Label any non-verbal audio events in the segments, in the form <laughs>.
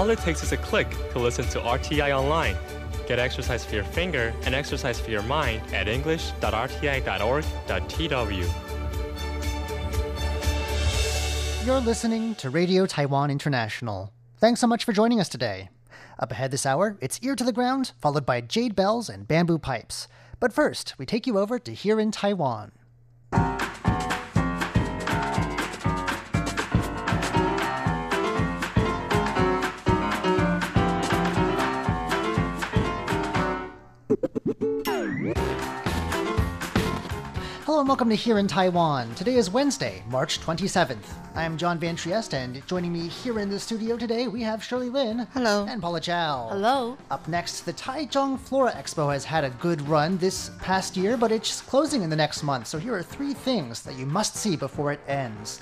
All it takes is a click to listen to RTI online. Get exercise for your finger and exercise for your mind at english.rti.org.tw. You're listening to Radio Taiwan International. Thanks so much for joining us today. Up ahead this hour, it's Ear to the Ground, followed by Jade Bells and Bamboo Pipes. But first, we take you over to Here in Taiwan. Hello and welcome to Here in Taiwan. Today is Wednesday, March 27th. I'm John Van Trieste, and joining me here in the studio today, we have Shirley Lin. Hello. And Paula Chow. Hello. Up next, the Taichung Flora Expo has had a good run this past year, but it's closing in the next month. So here are three things that you must see before it ends.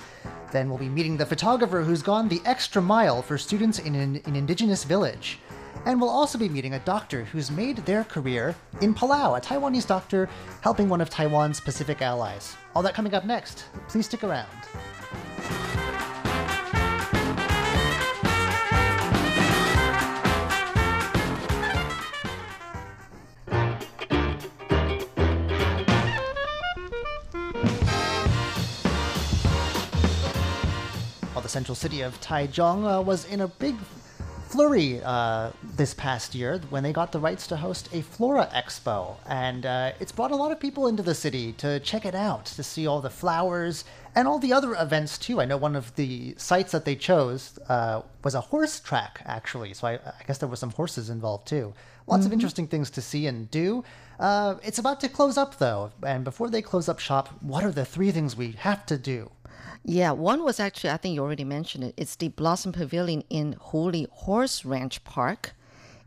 Then we'll be meeting the photographer who's gone the extra mile for students in an, an indigenous village. And we'll also be meeting a doctor who's made their career in Palau, a Taiwanese doctor helping one of Taiwan's Pacific allies. All that coming up next. Please stick around. Central city of Taichung uh, was in a big flurry uh, this past year when they got the rights to host a Flora Expo. And uh, it's brought a lot of people into the city to check it out, to see all the flowers and all the other events too. I know one of the sites that they chose uh, was a horse track, actually. So I, I, guess there were some horses involved too. Lots mm-hmm. of interesting things to see and do. Uh, it's about to close up though. And before they close up shop, what are the three things we have to do? Yeah, one was actually, I think you already mentioned it. It's the Blossom Pavilion in Houli Horse Ranch Park.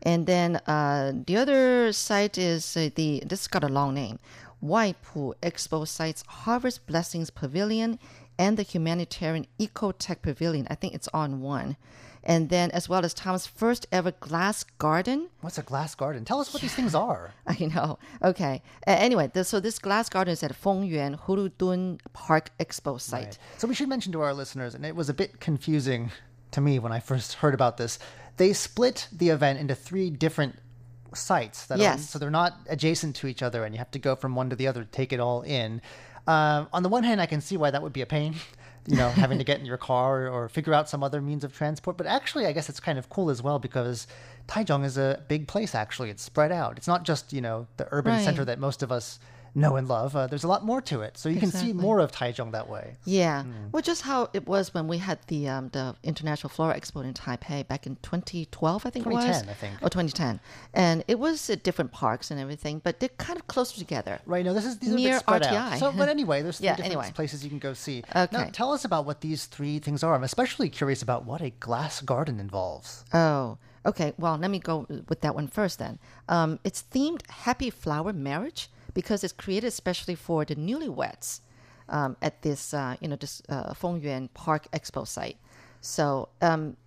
And then uh, the other site is uh, the, this got a long name, Waipu Expo Sites Harvest Blessings Pavilion and the Humanitarian Ecotech Pavilion. I think it's on one and then as well as Tom's first ever glass garden. What's a glass garden? Tell us what these things are. <laughs> I know. Okay. Uh, anyway, this, so this glass garden is at Fengyuan Huludun Park Expo site. Right. So we should mention to our listeners, and it was a bit confusing to me when I first heard about this. They split the event into three different sites. That yes. Are, so they're not adjacent to each other, and you have to go from one to the other to take it all in. Uh, on the one hand, I can see why that would be a pain you know, having to get in your car or, figure out some other means of transport. But actually, I guess it's kind of cool as well because Taichung is a big place. Actually, it's spread out. It's not just you know the urban right. center that most of us know and love. Uh, there's a lot more to it, so you exactly. can see more of Taichung that way. Yeah, mm. well, just how it was when we had the um, the International Flora Expo in Taipei back in 2012, I think 2010, it was. I think. Oh, 2010, and it was at different parks and everything, but they're kind of closer together. Right. No, this is these near are spread RTI. Out. So, but <laughs> anyway, there's yeah, different anyway. places you can go see. Okay. Now, tell us about what these three things are. I'm especially curious about what a glass garden involves. Oh. Okay, well, let me go with that one first then. Um, it's themed Happy Flower Marriage because it's created especially for the newlyweds um, at this, uh, you know, this uh, Fengyuan Park Expo site. So um,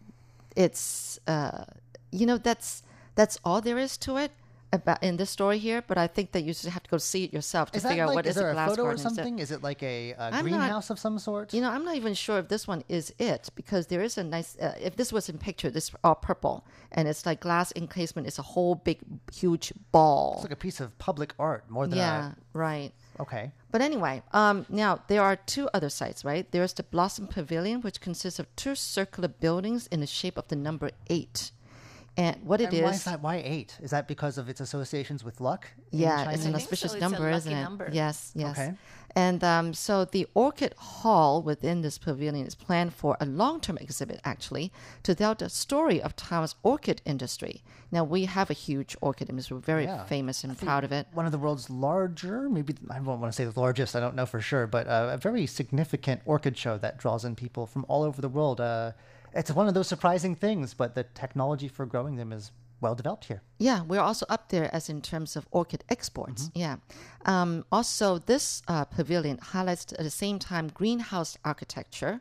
it's, uh, you know, that's that's all there is to it about in this story here, but I think that you just have to go see it yourself to figure like, out what is, is, a glass photo garden. or something? Is it like a, a greenhouse not, of some sort? You know, I'm not even sure if this one is it because there is a nice. Uh, if this was in picture, this all purple and it's like glass encasement. It's a whole big, huge ball. It's like a piece of public art more than yeah, a, right. Okay. But anyway, um, now there are two other sites, right? There's the Blossom Pavilion, which consists of two circular buildings in the shape of the number eight. And what it and is? Why is that? Why eight? Is that because of its associations with luck? Yeah, it's an auspicious so. number, isn't it? Number. Yes, yes. Okay. And um, so the Orchid Hall within this pavilion is planned for a long-term exhibit, actually, to tell the story of Taiwan's orchid industry. Now we have a huge orchid industry. We're very yeah. famous and proud of it. One of the world's larger, maybe I don't want to say the largest. I don't know for sure, but uh, a very significant orchid show that draws in people from all over the world. Uh, it's one of those surprising things, but the technology for growing them is well developed here. Yeah, we're also up there as in terms of orchid exports. Mm-hmm. Yeah. Um, also, this uh, pavilion highlights at the same time greenhouse architecture.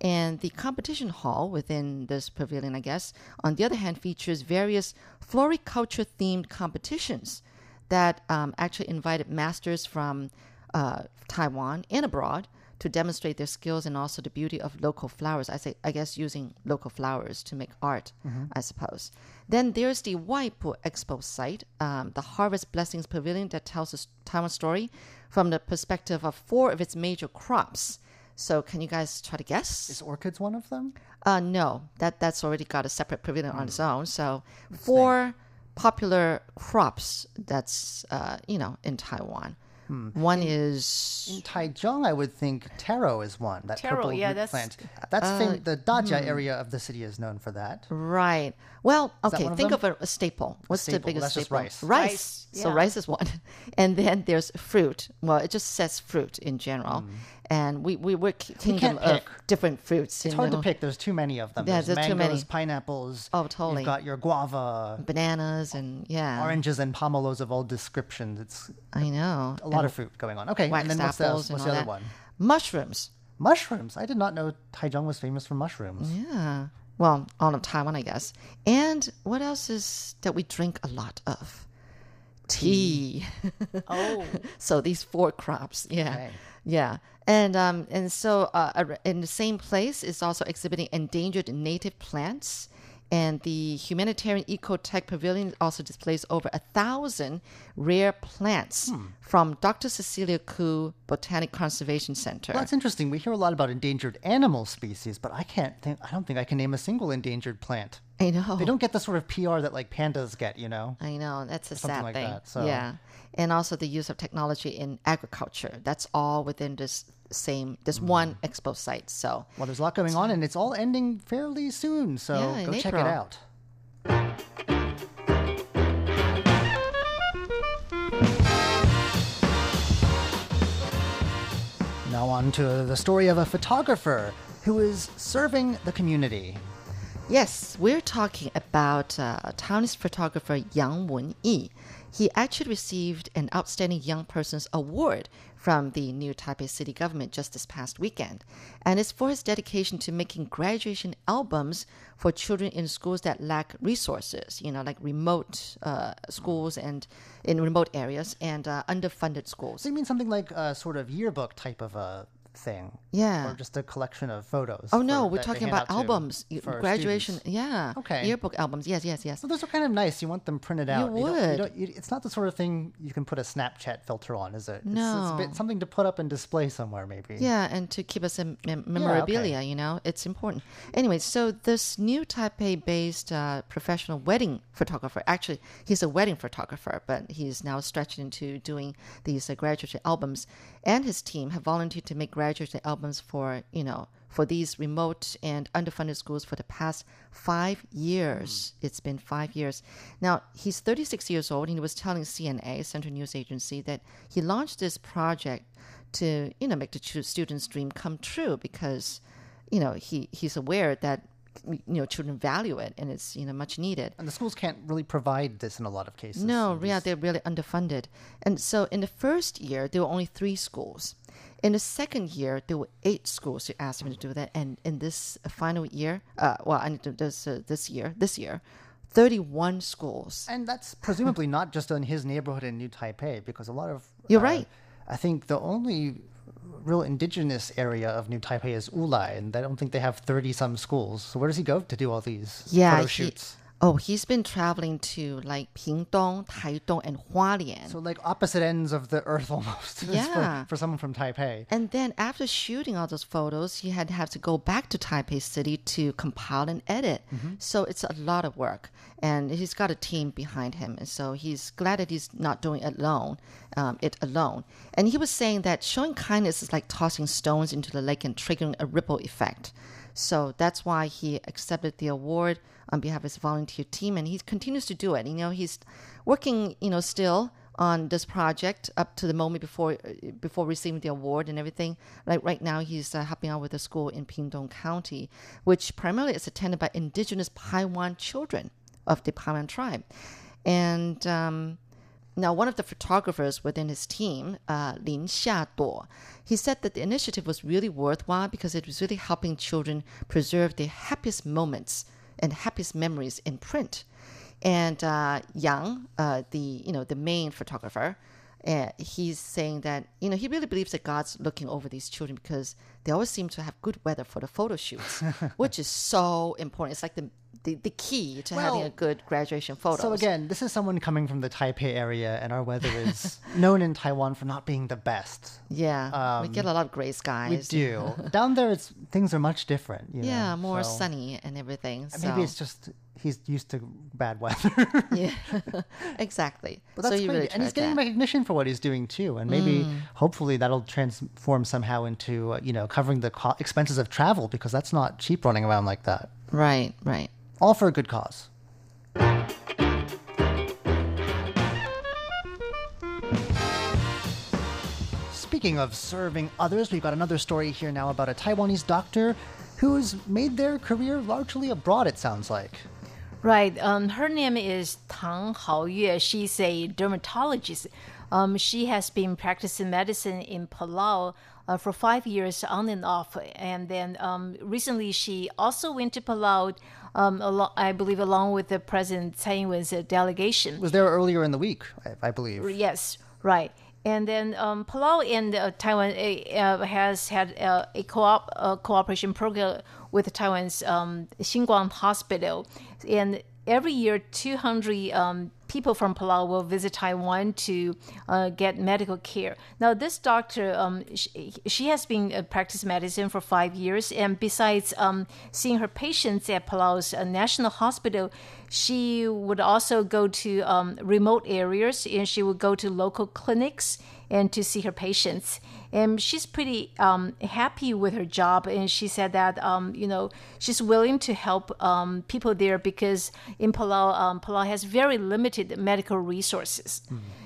And the competition hall within this pavilion, I guess, on the other hand, features various floriculture themed competitions that um, actually invited masters from uh, Taiwan and abroad to demonstrate their skills and also the beauty of local flowers. I say, I guess, using local flowers to make art, I suppose. Then there's the Waipu Expo site, um, the Harvest Blessings Pavilion that tells a Taiwan story from the perspective of four of its major crops. So, can you guys try to guess? Is orchids one of them? Uh, no, that that's already got a separate pavilion on its own. So four popular crops that's uh, you know in Taiwan. Hmm. One is In Taichung, I would think taro is one. That Taro, purple yeah, root that's- plant. That's uh, fam- the Dajia hmm. area of the city is known for that. right. Well, okay. one of Think of a, a staple. What's staple, the biggest that's just staple? rice. Rice. Rice, So rice is one, <laughs> and then there's fruit. Well, it just says fruit in general, hmm. And we we we're kingdom of pick. different fruits. It's hard to pick. There's too many of them. Yeah, there's there's too mangoes, many. pineapples. Oh, totally. You've got your guava, Bananas and yeah, oranges, and pomelos of all descriptions. It's I know. a lot of fruit going on. Okay, and then what's the, what's the other that. one? Mushrooms. Mushrooms. I did not know Taichung was famous for mushrooms. Yeah. Well, all of Taiwan, I guess. And what else is that we drink a lot of? Tea. <laughs> Oh, so these four crops, yeah, Okay. Yeah, and um, and so uh, in the same place is also exhibiting endangered native plants, and the humanitarian ecotech pavilion also displays over a thousand rare plants Hmm. from Dr. Cecilia Koo Botanic Conservation Center. Well, that's interesting. We hear a lot about endangered animal species, but I can't think. I don't think I can name a single endangered plant. I know. They don't get the sort of PR that like pandas get. You know. I know that's a Something sad like thing. that, so- Yeah, and also the use of technology in agriculture. That's all within this same this Mm. one expo site. So Well, there's a lot going on, and it's all ending fairly soon. So Yeah, go check it out. Now on to the story of a photographer who is serving the community. yes, we're talking about uh, Taiwanese photographer Yang Wen-yi. He actually received an Outstanding Young Person's Award from the new Taipei City government just this past weekend. And it's for his dedication to making graduation albums for children in schools that lack resources, you know, like remote uh, schools and in remote areas and uh, underfunded schools. So you mean something like a sort of yearbook type of a thing? Yeah. Or just a collection of photos? Oh no, for- we're talking about albums, graduation. students? Yeah. Okay. Yearbook albums. Yes, yes, yes. So those are kind of nice. You want them printed out. don't- would. don't- you- it's not the sort of thing you can put a Snapchat filter on, is it? It's, it's bit something to put up and display somewhere, maybe. Yeah, and to keep us in mem- memorabilia, you know, it's important. Anyway, so this new Taipei-based uh, professional wedding photographer, actually, he's a wedding photographer, but he's now stretched into doing these uh, graduate albums, and his team have volunteered to make graduate albums for, you know, for these remote and underfunded schools for the past five years. Mm-hmm. It's been five years. Now, he's 36 years old, and he was telling CNA, Central News Agency, that he launched this project to, you know, make the students' dream come true because, you know, he, he's aware that, you know, children value it and it's, you know, much needed. And the schools can't really provide this in a lot of cases. No, yeah, they're really underfunded. And so in the first year, there were only three schools. In the second year, there were eight schools who asked me to do that. And in this final year, uh, well, and this, uh, this year, this year, 31 schools. And that's presumably not just in his neighborhood in New Taipei, because a lot of. You're uh, right. I think the only real indigenous area of New Taipei is Wulai, and I don't think they have 30 some schools. So where does he go to do all these Yeah, photo he- shoots? Oh, he's been traveling to like Pingtung, Taitung, and Hualien. So like opposite ends of the earth <laughs> almost. for- Yeah. for, someone from Taipei. And then after shooting all those photos, he had to have to go back to Taipei City to compile and edit. So it's a lot of work. And he's got a team behind him. And so he's glad that he's not doing it alone, um, it alone. And he was saying that showing kindness is like tossing stones into the lake and triggering a ripple effect. So that's why he accepted the award on behalf of his volunteer team, and he continues to do it. You know, he's working, you know, still on this project up to the moment before before receiving the award and everything. Like right now, he's uh, helping out with a school in Pingtung County, which primarily is attended by indigenous Paiwan children of the Paiwan tribe, and. Um, now, one of the photographers within his team, uh, Lin Xiaduo, he said that the initiative was really worthwhile because it was really helping children preserve their happiest moments and happiest memories in print. And uh, Yang, uh, the you know the main photographer, And he's saying that, you know, he really believes that God's looking over these children because they always seem to have good weather for the photo shoots, <laughs> which is so important. It's like the the, the key to having a good graduation photo. So again, this is someone coming from the Taipei area, and our weather is <laughs> known in Taiwan for not being the best. yeah, we um, get a lot of gray skies. We do. <laughs> Down there, it's things are much different. You Yeah, know, more so- sunny and everything. So. Maybe it's just he's used to bad weather. yeah, <laughs> exactly. But that's so great. really and he's getting that. recognition for what he's doing too. And maybe, hopefully, that'll transform somehow into, uh, you know, covering the co- expenses of travel because that's not cheap running around like that. right, right. All for a good cause. Speaking of serving others, we've got another story here now about a Taiwanese doctor who's made their career largely abroad, it sounds like. Right. Um, her name is Tang Haoyue. She's a dermatologist. Um, she has been practicing medicine in Palau uh, for five years on and off. And then um, recently she also went to Palau, um, alo- I believe, along with the President Tsai Ing-wen's uh, delegation. Was there earlier in the week, I, I believe. Yes, right. And then um, Palau and uh, Taiwan uh, uh, has had uh, a co-op cooperation program with Taiwan's um, Xinguang Hospital, and every year 200 um, people from Palau will visit Taiwan to uh, get medical care. Now, this doctor, um, she, she has been uh, practicing medicine for five years, and besides um, seeing her patients at Palau's uh, National Hospital, she would also go to um, remote areas and she would go to local clinics and to see her patients. And she's pretty um, happy with her job. And she said that, um, you know, she's willing to help um, people there because in Palau, um, Palau has very limited medical resources.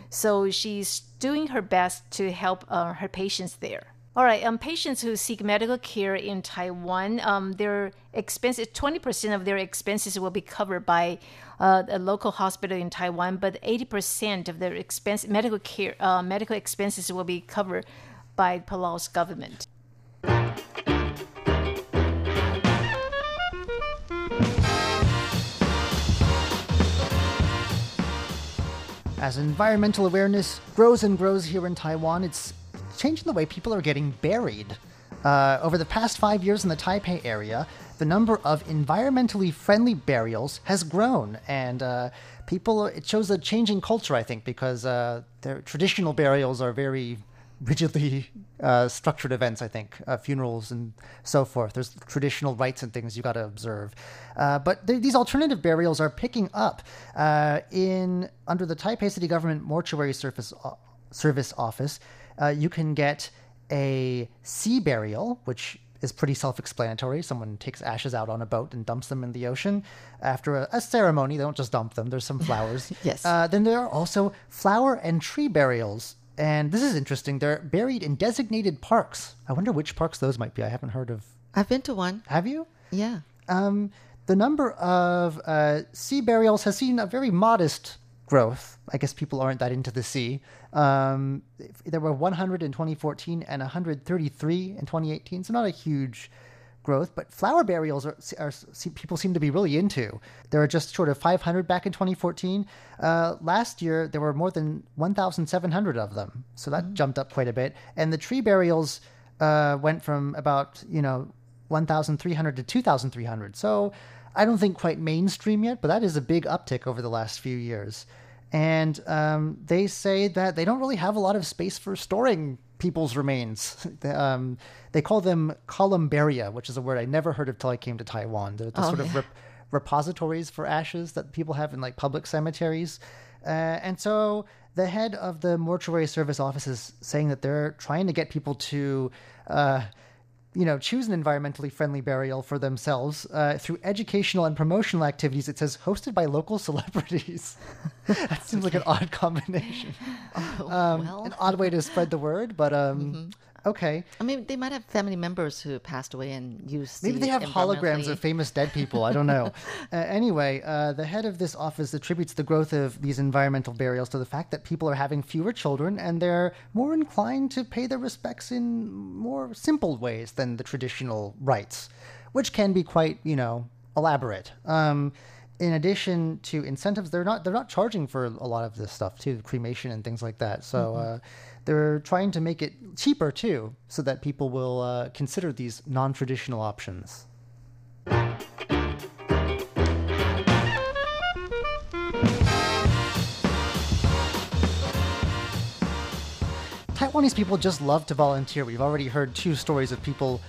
So she's doing her best to help uh, her patients there. All right, um, patients who seek medical care in Taiwan, um, their expenses, 20% of their expenses will be covered by uh, a local hospital in Taiwan, but 80% of their expense, medical care, uh, medical expenses will be covered by Palau's government. As environmental awareness grows and grows here in Taiwan, it's changing the way people are getting buried. Uh, over the past five years in the Taipei area, the number of environmentally friendly burials has grown, and uh, people it shows a changing culture, I think, because uh, their traditional burials are very rigidly <laughs> uh, structured events, I think, uh, funerals and so forth. There's traditional rites and things you got to observe. Uh, but th- these alternative burials are picking up. In Under the Taipei City Government Mortuary o- Service Office, uh, you can get a sea burial, which is pretty self-explanatory. Someone takes ashes out on a boat and dumps them in the ocean after a, a ceremony. They don't just dump them. There's some flowers. <laughs> Yes. Uh, then there are also flower and tree burials. And this is interesting. They're buried in designated parks. I wonder which parks those might be. I haven't heard of. I've been to one. Have you? Yeah. Um, the number of uh, sea burials has seen a very modest growth. I guess people aren't that into the sea. Um, there were 100 in 2014 and 133 in 2018, so not a huge growth. But flower burials are, are people seem to be really into. There are just short of 500 back in 2014. Uh, last year there were more than 1,700 of them, so that jumped up quite a bit. And the tree burials uh, went from about you know 1,300 to 2,300. So I don't think quite mainstream yet, but that is a big uptick over the last few years. And um, they say that they don't really have a lot of space for storing people's remains. <laughs> um, they call them columbaria, which is a word I never heard of till I came to Taiwan. They're the Oh, sort of yeah. rep- repositories for ashes that people have in like public cemeteries. Uh, and so the head of the mortuary service office is saying that they're trying to get people to, uh, you know, choose an environmentally friendly burial for themselves uh, through educational and promotional activities. It says hosted by local <laughs> celebrities. <laughs> that seems like an odd combination, <laughs> um, well, an odd way to spread the word, but um, okay. I mean, they might have family members who passed away and used. Maybe the they have holograms of famous dead people. I don't know. <laughs> uh, anyway, uh, the head of this office attributes the growth of these environmental burials to the fact that people are having fewer children and they're more inclined to pay their respects in more simple ways than the traditional rites, which can be quite, you know, elaborate. Um, in addition to incentives, they're not they're not charging for a lot of this stuff too, cremation and things like that. So uh, they're trying to make it cheaper too, so that people will uh, consider these non-traditional options. Taiwanese people just love to volunteer. We've already heard two stories of people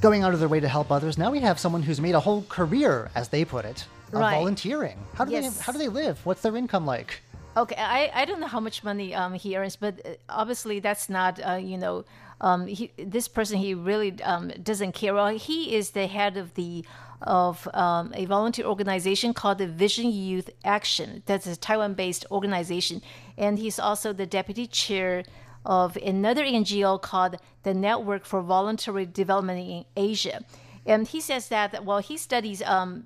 going out of their way to help others. Now we have someone who's made a whole career, as they put it, of Right. volunteering. How do Yes. they how do they live? What's their income like? Okay, I, I don't know how much money um, he earns, but uh, obviously that's not uh, you know um, he, this person he really um, doesn't care. Well, he is the head of the of um, a volunteer organization called the Vision Youth Action. That's a Taiwan-based organization, and he's also the deputy chair of another NGO called the Network for Voluntary Development in Asia. And he says that well, he studies um,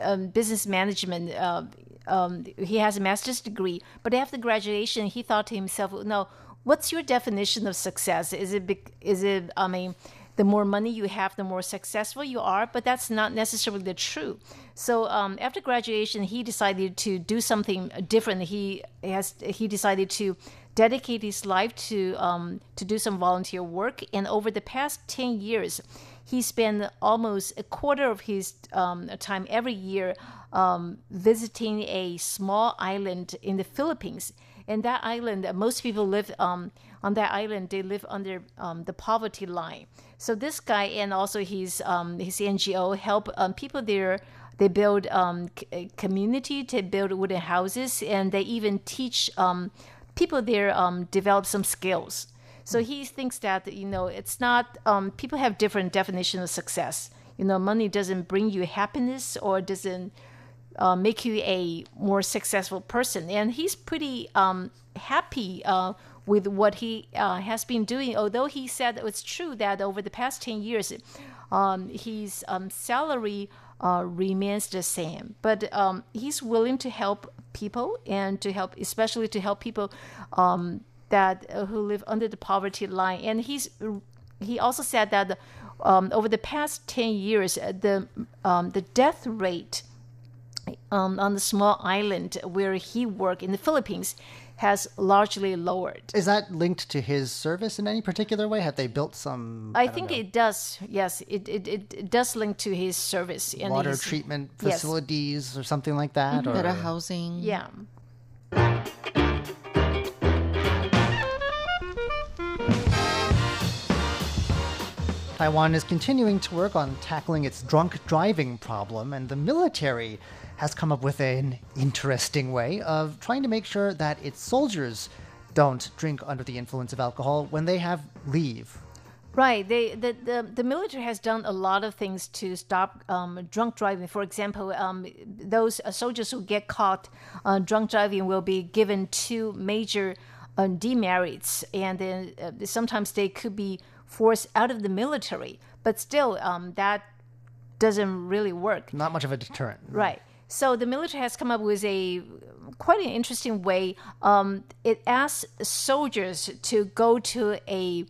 um, business management. Uh, um, he has a master's degree, but after graduation, he thought to himself, "No, what's your definition of success? Is it is it? I mean, the more money you have, the more successful you are, but that's not necessarily the true." So um, after graduation, he decided to do something different. He has he decided to dedicate his life to um, to do some volunteer work, and over the past ten years he spent almost a quarter of his um, time every year um, visiting a small island in the Philippines. And that island, uh, most people live um, on that island. They live under um, the poverty line. So this guy and also his um, his NGO help um, people there. They build community to build wooden houses, and they even teach people there develop some skills. So he thinks that you know it's not um, people have different definition of success. You know, money doesn't bring you happiness or doesn't uh, make you a more successful person. And he's pretty um, happy uh, with what he uh, has been doing. Although he said it's true that over the past ten years, um, his um, salary uh, remains the same, but um, he's willing to help people and to help, especially to help people um, that uh, who live under the poverty line. And he's he also said that um, over the past ten years, uh, the um, the death rate um, on the small island where he worked in the Philippines has largely lowered. Is that linked to his service in any particular way? Have they built some I, don't think know, it does. Yes, it, it, it, it does link to his service and water his- treatment yes. facilities or something like that? Or Better housing. Yeah. Taiwan is continuing to work on tackling its drunk driving problem, and the military has come up with an interesting way of trying to make sure that its soldiers don't drink under the influence of alcohol when they have leave. Right. They, the, the, the military has done a lot of things to stop um, drunk driving. For example, um, those uh, soldiers who get caught uh, drunk driving will be given two major uh, demerits, and then uh, sometimes they could be forced out of the military. But still, um, that doesn't really work. Not much of a deterrent. Right. So the military has come up with a quite an interesting way. Um, it asks soldiers to go to a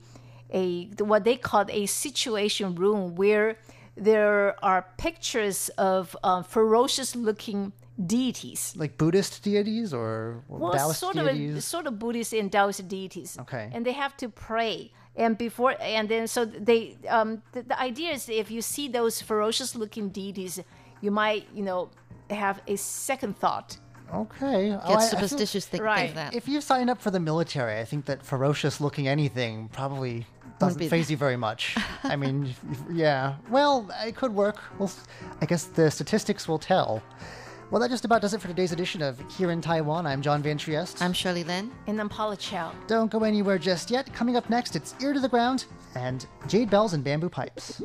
a what they call a situation room where there are pictures of uh, ferocious looking deities. Like Buddhist deities or Well, Taoist sort of a, sort of Buddhist and Taoist deities. Okay. And they have to pray. And before, and then so they, um, the, the idea is if you see those ferocious looking deities, you might, you know, have a second thought. Okay. Oh, I- I Get feel- superstitious thinking Right. of that. If you sign up for the military, I think that ferocious looking anything probably doesn't be- phase you very much. <laughs> I mean, yeah. Well, it could work. Well, I guess the statistics will tell. Well, that just about does it for today's edition of Here in Taiwan. I'm John Van Trieste. I'm Shirley Lin. And then Paula Chow. Don't go anywhere just yet. Coming up next, it's Ear to the Ground and Jade Bells and Bamboo Pipes.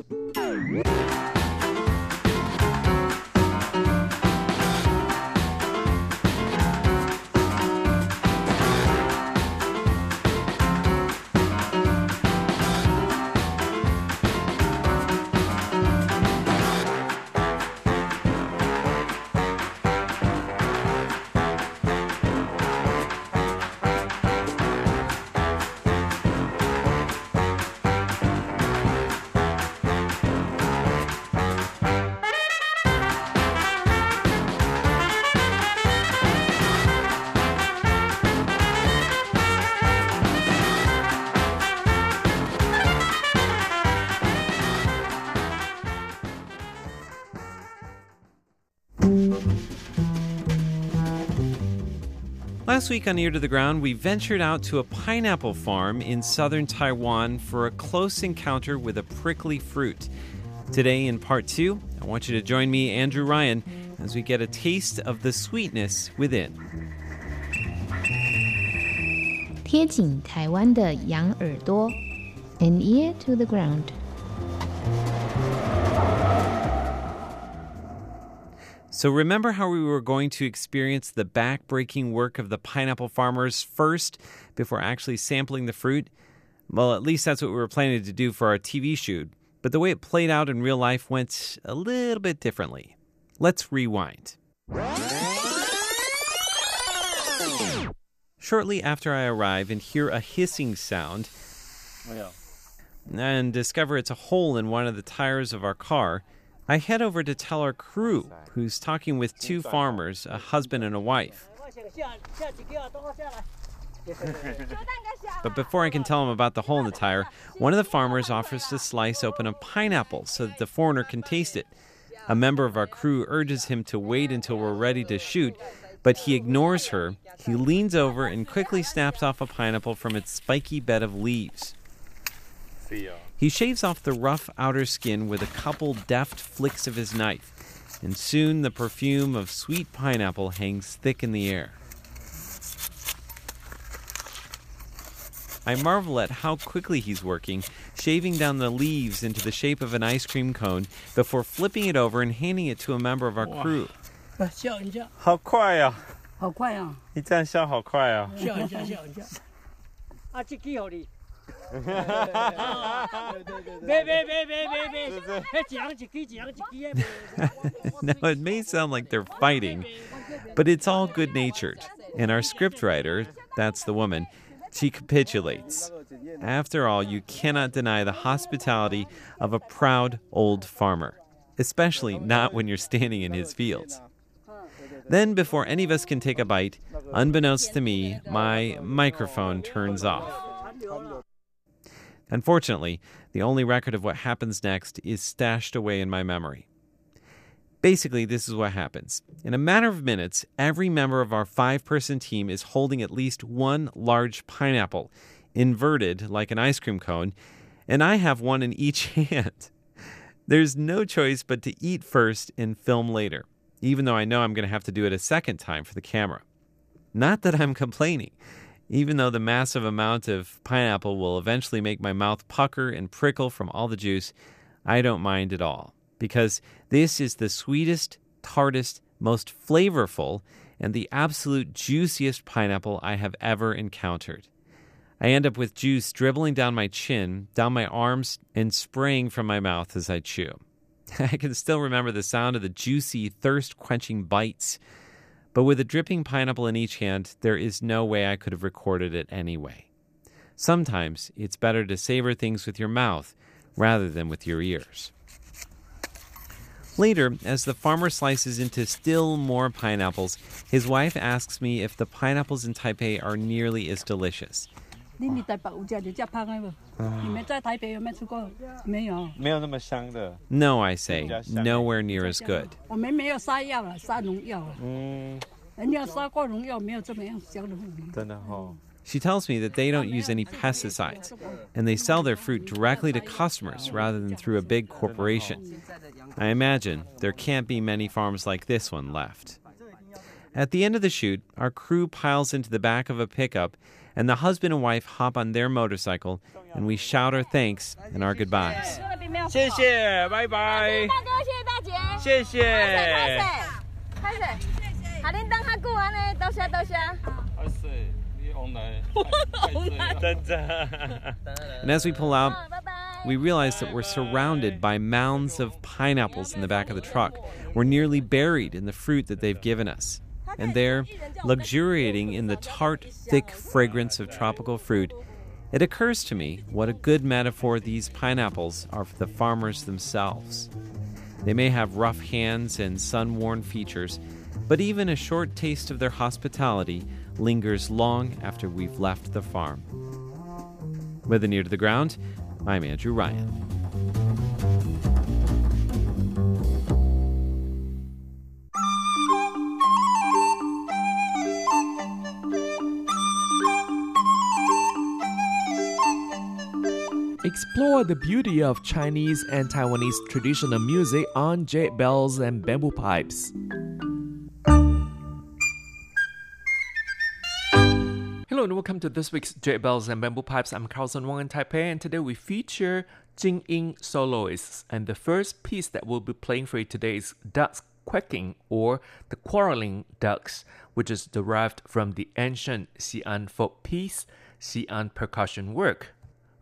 Last week on Ear to the Ground, we ventured out to a pineapple farm in southern Taiwan for a close encounter with a prickly fruit. Today, in part two, I want you to join me, Andrew Ryan, as we get a taste of the sweetness within. 贴紧台湾的羊耳朵，an ear to the ground。 So, remember how we were going to experience the back-breaking work of the pineapple farmers first before actually sampling the fruit? Well, at least that's what we were planning to do for our TV shoot. But the way it played out in real life went a little bit differently. Let's rewind. Shortly after I arrive and hear a hissing sound and discover it's a hole in one of the tires of our car, I head over to tell our crew, who's talking with two farmers, a husband and a wife. But before I can tell him about the hole in the tire, one of the farmers offers to slice open a pineapple so that the foreigner can taste it. A member of our crew urges him to wait until we're ready to shoot, but he ignores her. He leans over and quickly snaps off a pineapple from its spiky bed of leaves. He shaves off the rough outer skin with a couple deft flicks of his knife, and soon the perfume of sweet pineapple hangs thick in the air. I marvel at how quickly he's working, shaving down the leaves into the shape of an ice cream cone before flipping it over and handing it to a member of our crew. 笑一下，好快啊！好快啊！你这样笑好快啊！笑一下，笑一下。啊，这支互你。 <laughs> <laughs> now, it may sound like they're fighting, but it's all good natured. And our scriptwriter, that's the woman, she capitulates. After all, you cannot deny the hospitality of a proud old farmer, especially not when you're standing in his fields. Then, before any of us can take a bite, unbeknownst to me, my microphone turns off. Unfortunately, the only record of what happens next is stashed away in my memory. Basically, this is what happens. In a matter of minutes, every member of our five person team is holding at least one large pineapple, inverted like an ice cream cone, and I have one in each <laughs> hand. There's no choice but to eat first and film later, even though I know I'm going to have to do it a second time for the camera. Not that I'm complaining. Even though the massive amount of pineapple will eventually make my mouth pucker and prickle from all the juice, I don't mind at all. Because this is the sweetest, tartest, most flavorful, and the absolute juiciest pineapple I have ever encountered. I end up with juice dribbling down my chin, down my arms, and spraying from my mouth as I chew. <laughs> I can still remember the sound of the juicy, thirst quenching bites. But with a dripping pineapple in each hand, there is no way I could have recorded it anyway. Sometimes it's better to savor things with your mouth rather than with your ears. Later, as the farmer slices into still more pineapples, his wife asks me if the pineapples in Taipei are nearly as delicious. 你你台北有吃就吃胖的不？你们在台北有没有吃过？没有，没有那么香的。 No, I say, nowhere near as good. 我们没有杀药了，杀农药了。嗯，人家杀过农药，没有这么样香的。真的哦。 She tells me that they don't use any pesticides, and they sell their fruit directly to customers rather than through a big corporation. I imagine there can't be many farms like this one left. At the end of the shoot, our crew piles into the back of a pickup, and the husband and wife hop on their motorcycle, and we shout our thanks and our goodbyes. 谢谢，拜拜。大哥，谢谢大姐，谢谢。拍水，下恁等较久安尼，多谢多谢。真的。 And as we pull out, 拜拜。 we realize that we're surrounded by mounds of pineapples in the back of the truck. We're nearly buried in the fruit that they've given us. And there, luxuriating in the tart, thick fragrance of tropical fruit, it occurs to me what a good metaphor these pineapples are for the farmers themselves. They may have rough hands and sun worn features, but even a short taste of their hospitality lingers long after we've left the farm. With an ear to the ground, I'm Andrew Ryan. Explore the beauty of Chinese and Taiwanese traditional music on jade bells and bamboo pipes. Hello and welcome to this week's Jade Bells and Bamboo Pipes. I'm Carlson Wong in Taipei, and today we feature Jing Ying soloists. And the first piece that we'll be playing for you today is Ducks Quacking or The Quarreling Ducks, which is derived from the ancient Xi'an folk piece, Xi'an percussion work.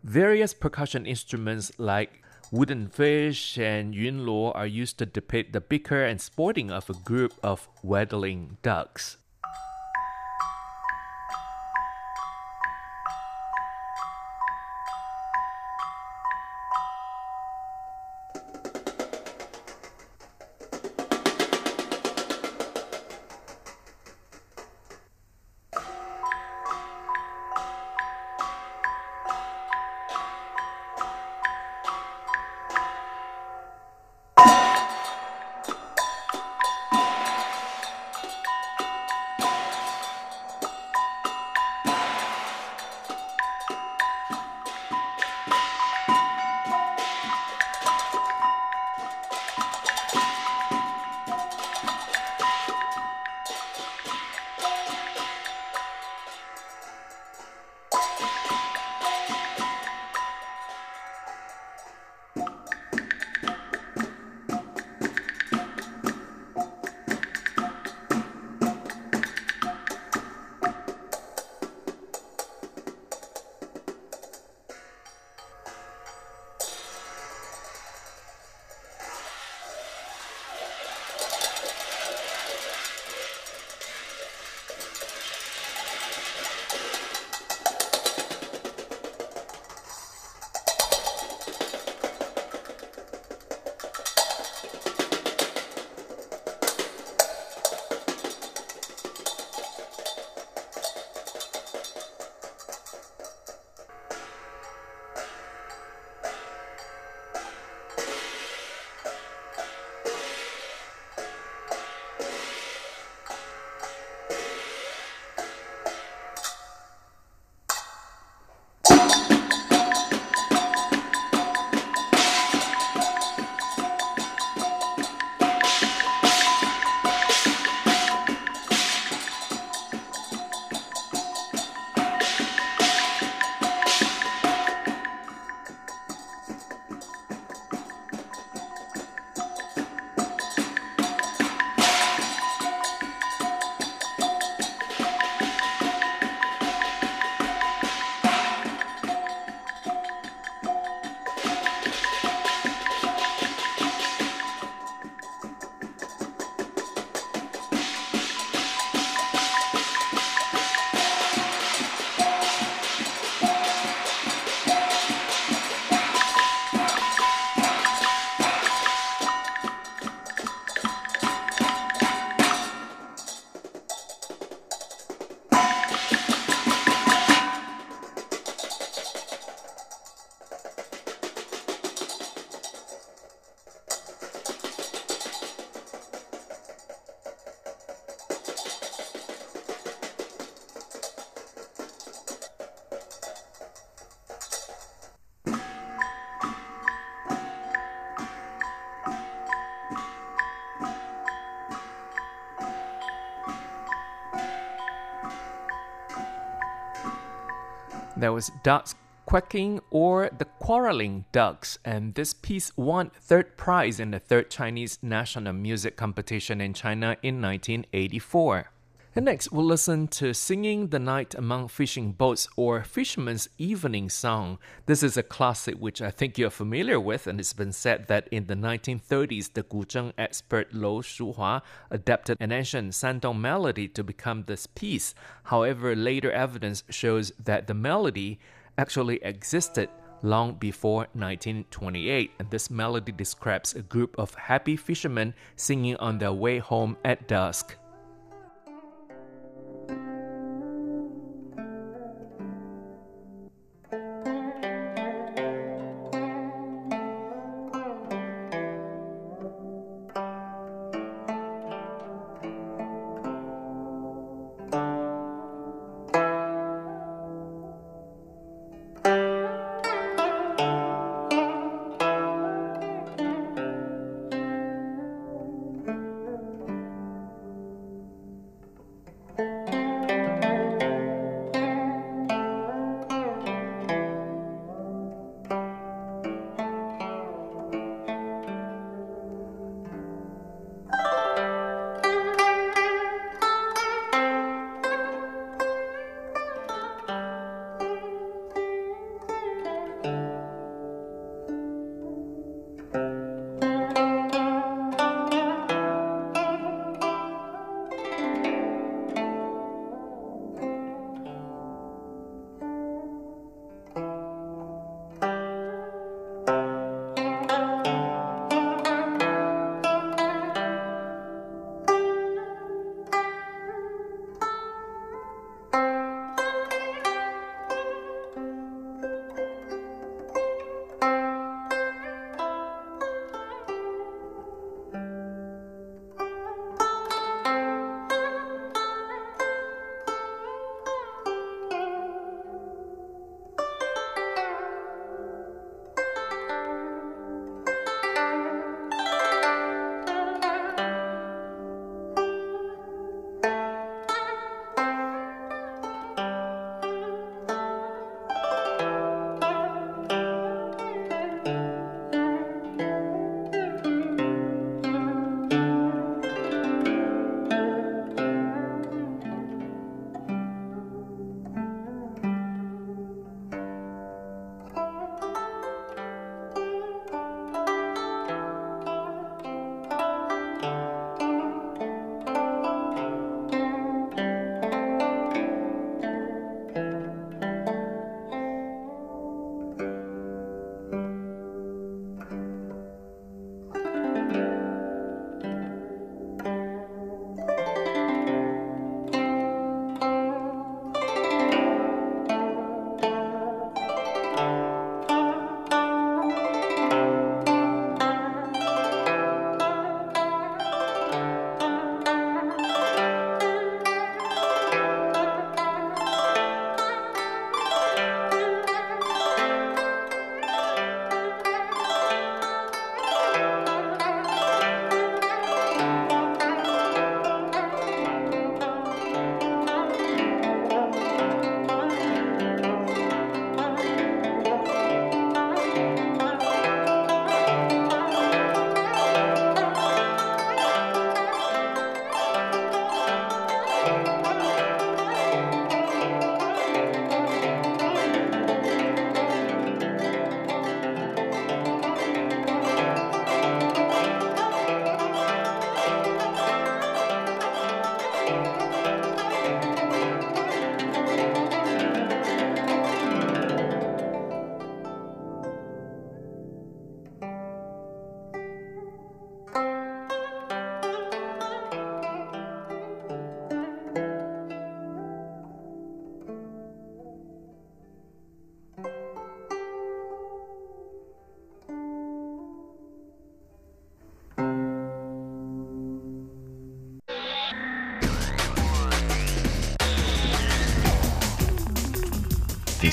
Various percussion instruments like wooden fish and yunluo are used to depict the bicker and sporting of a group of waddling ducks. That was Ducks Quacking or The Quarreling Ducks, and this piece won third prize in the third Chinese National Music Competition in China in 1984. And next, we'll listen to Singing the Night Among Fishing Boats or Fisherman's Evening Song. This is a classic which I think you're familiar with, and it's been said that in the 1930s, the Guzheng expert Lou Shuhua adapted an ancient Shandong melody to become this piece. However, later evidence shows that the melody actually existed long before 1928, and this melody describes a group of happy fishermen singing on their way home at dusk.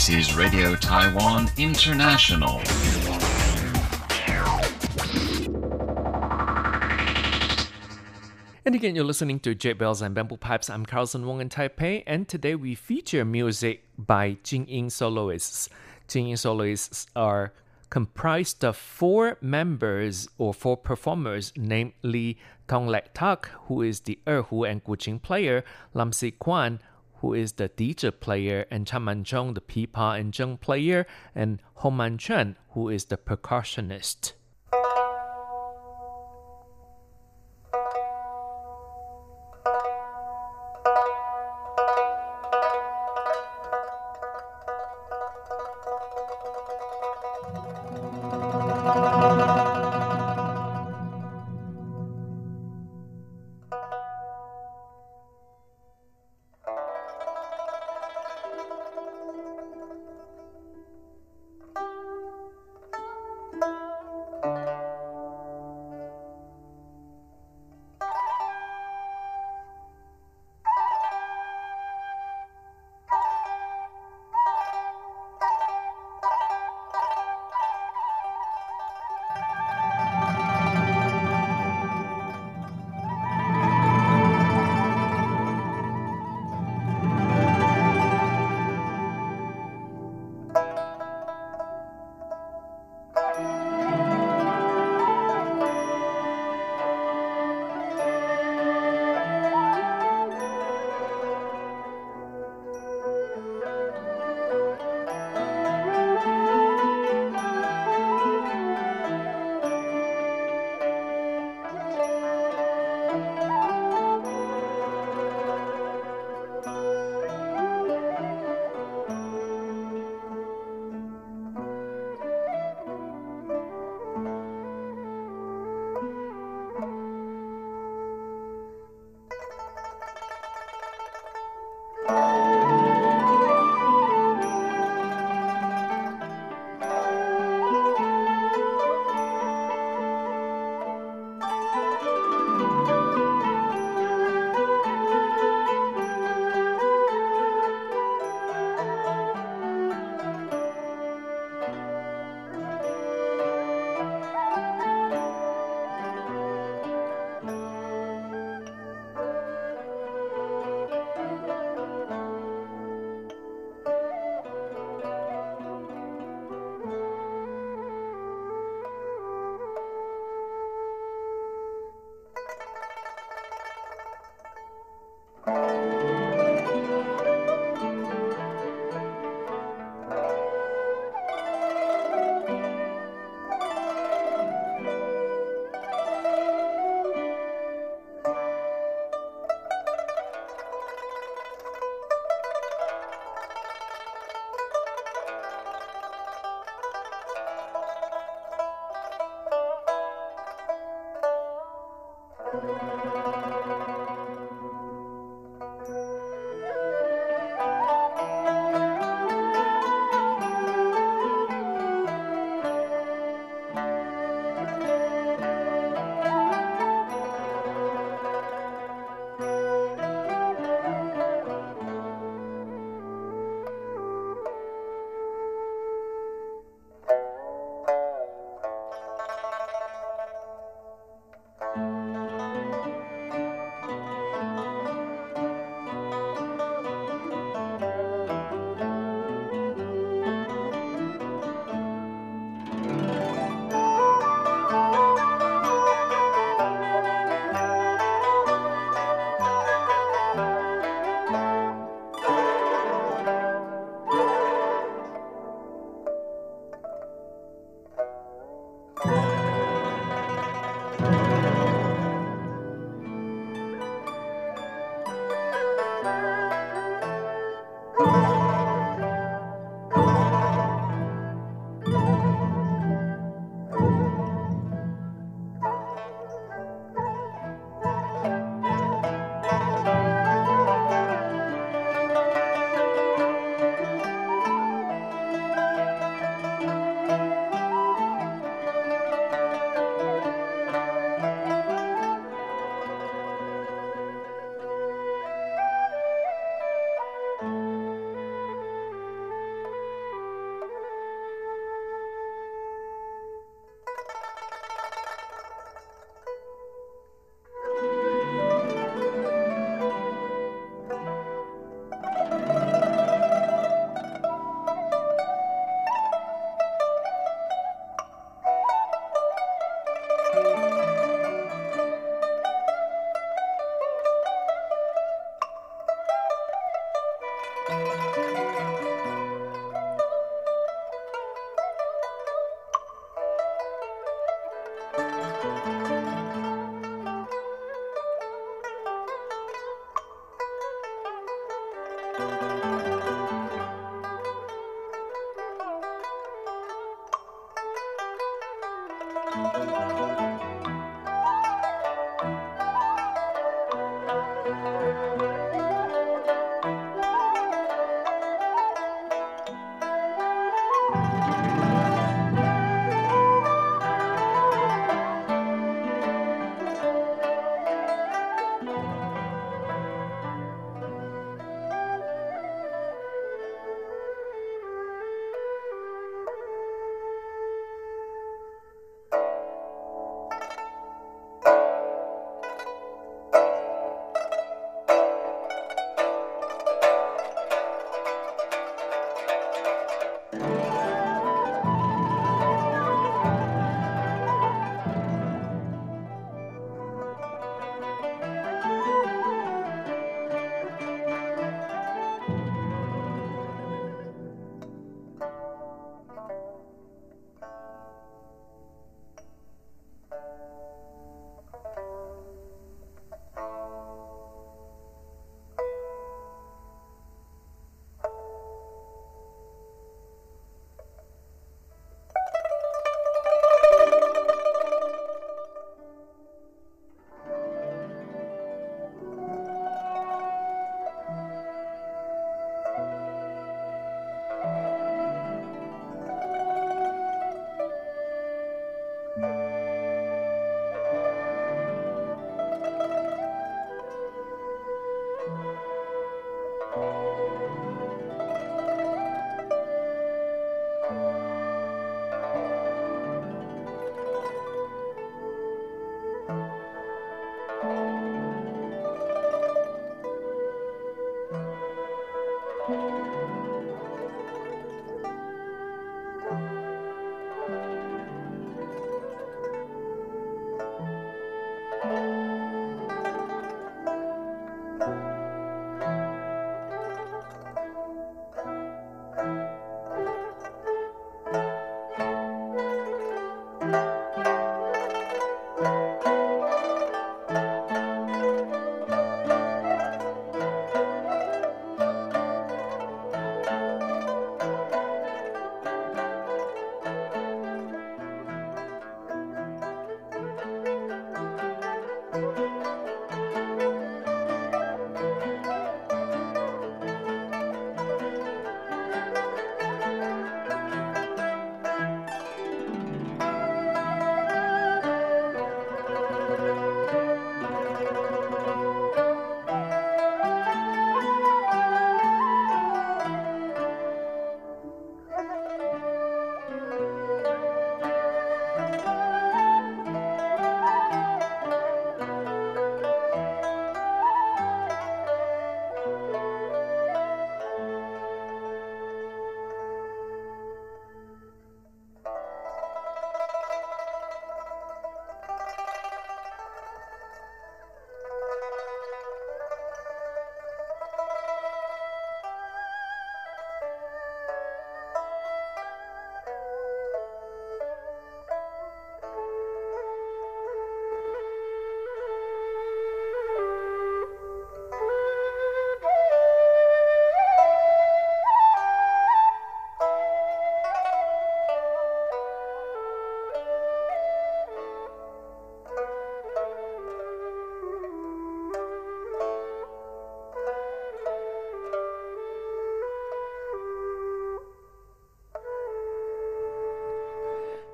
This is Radio Taiwan International. And again, you're listening to Jade Bells and Bamboo Pipes. I'm Carlson Wong in Taipei, and today we feature music by Jing Ying soloists. Jing Ying soloists are comprised of four members or four performers, namely Tong Lek Tak, who is the erhu and guqin player, Lam Si Kwan, who is the dizi player, and Chan Man the pipa and zheng player, and Hong Man Chen, who is the percussionist.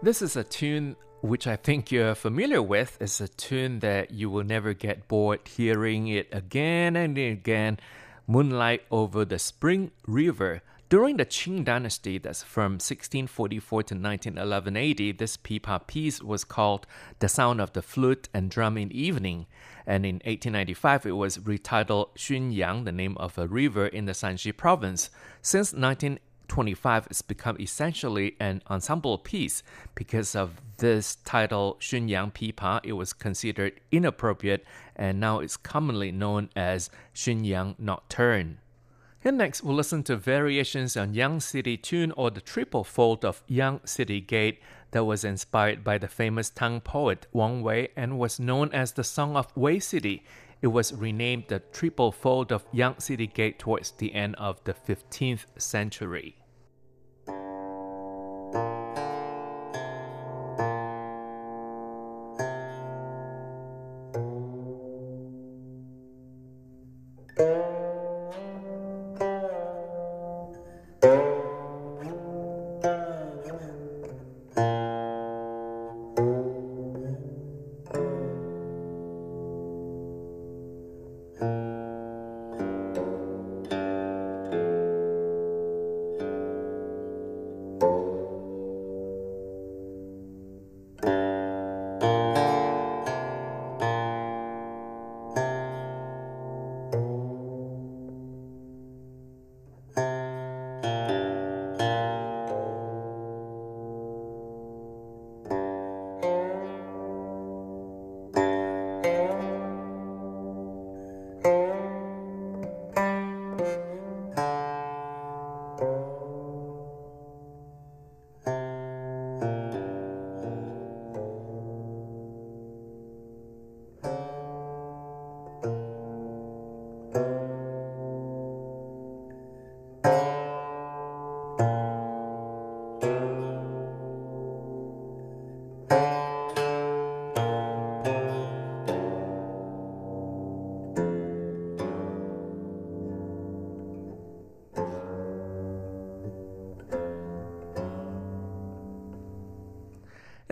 This is a tune which I think you're familiar with. It's a tune that you will never get bored hearing it again and again. Moonlight over the Spring River. During the Qing dynasty, that's from 1644 to 1911 AD, this pipa piece was called The Sound of the Flute and Drum in Evening. And in 1895, it was retitled Xunyang, the name of a river in the Shanxi province. Since 1925, has become essentially an ensemble piece. Because of this title, Xunyang Pipa, it was considered inappropriate, and now it's commonly known as Xunyang Nocturne. And next, we'll listen to variations on Yang City Tune or the triple fold of Yang City Gate that was inspired by the famous Tang poet Wang Wei and was known as the Song of Wei City. It was renamed the triple fold of Yang City Gate towards the end of the 15th century.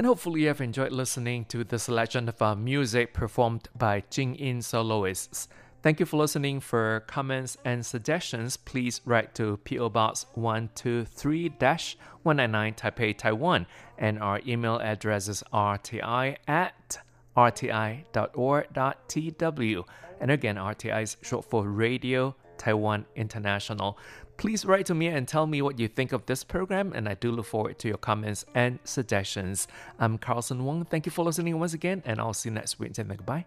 And hopefully you have enjoyed listening to the selection of our music performed by Jing Ying soloists. Thank you for listening. For comments and suggestions, please write to PO Box 123 199 Taipei, Taiwan. And our email address is rti at rti.org.tw. And again, RTI is short for Radio Taiwan International. Please write to me and tell me what you think of this program, and I do look forward to your comments and suggestions. I'm Carlson Wong. Thank you for listening once again, and I'll see you next week. And goodbye.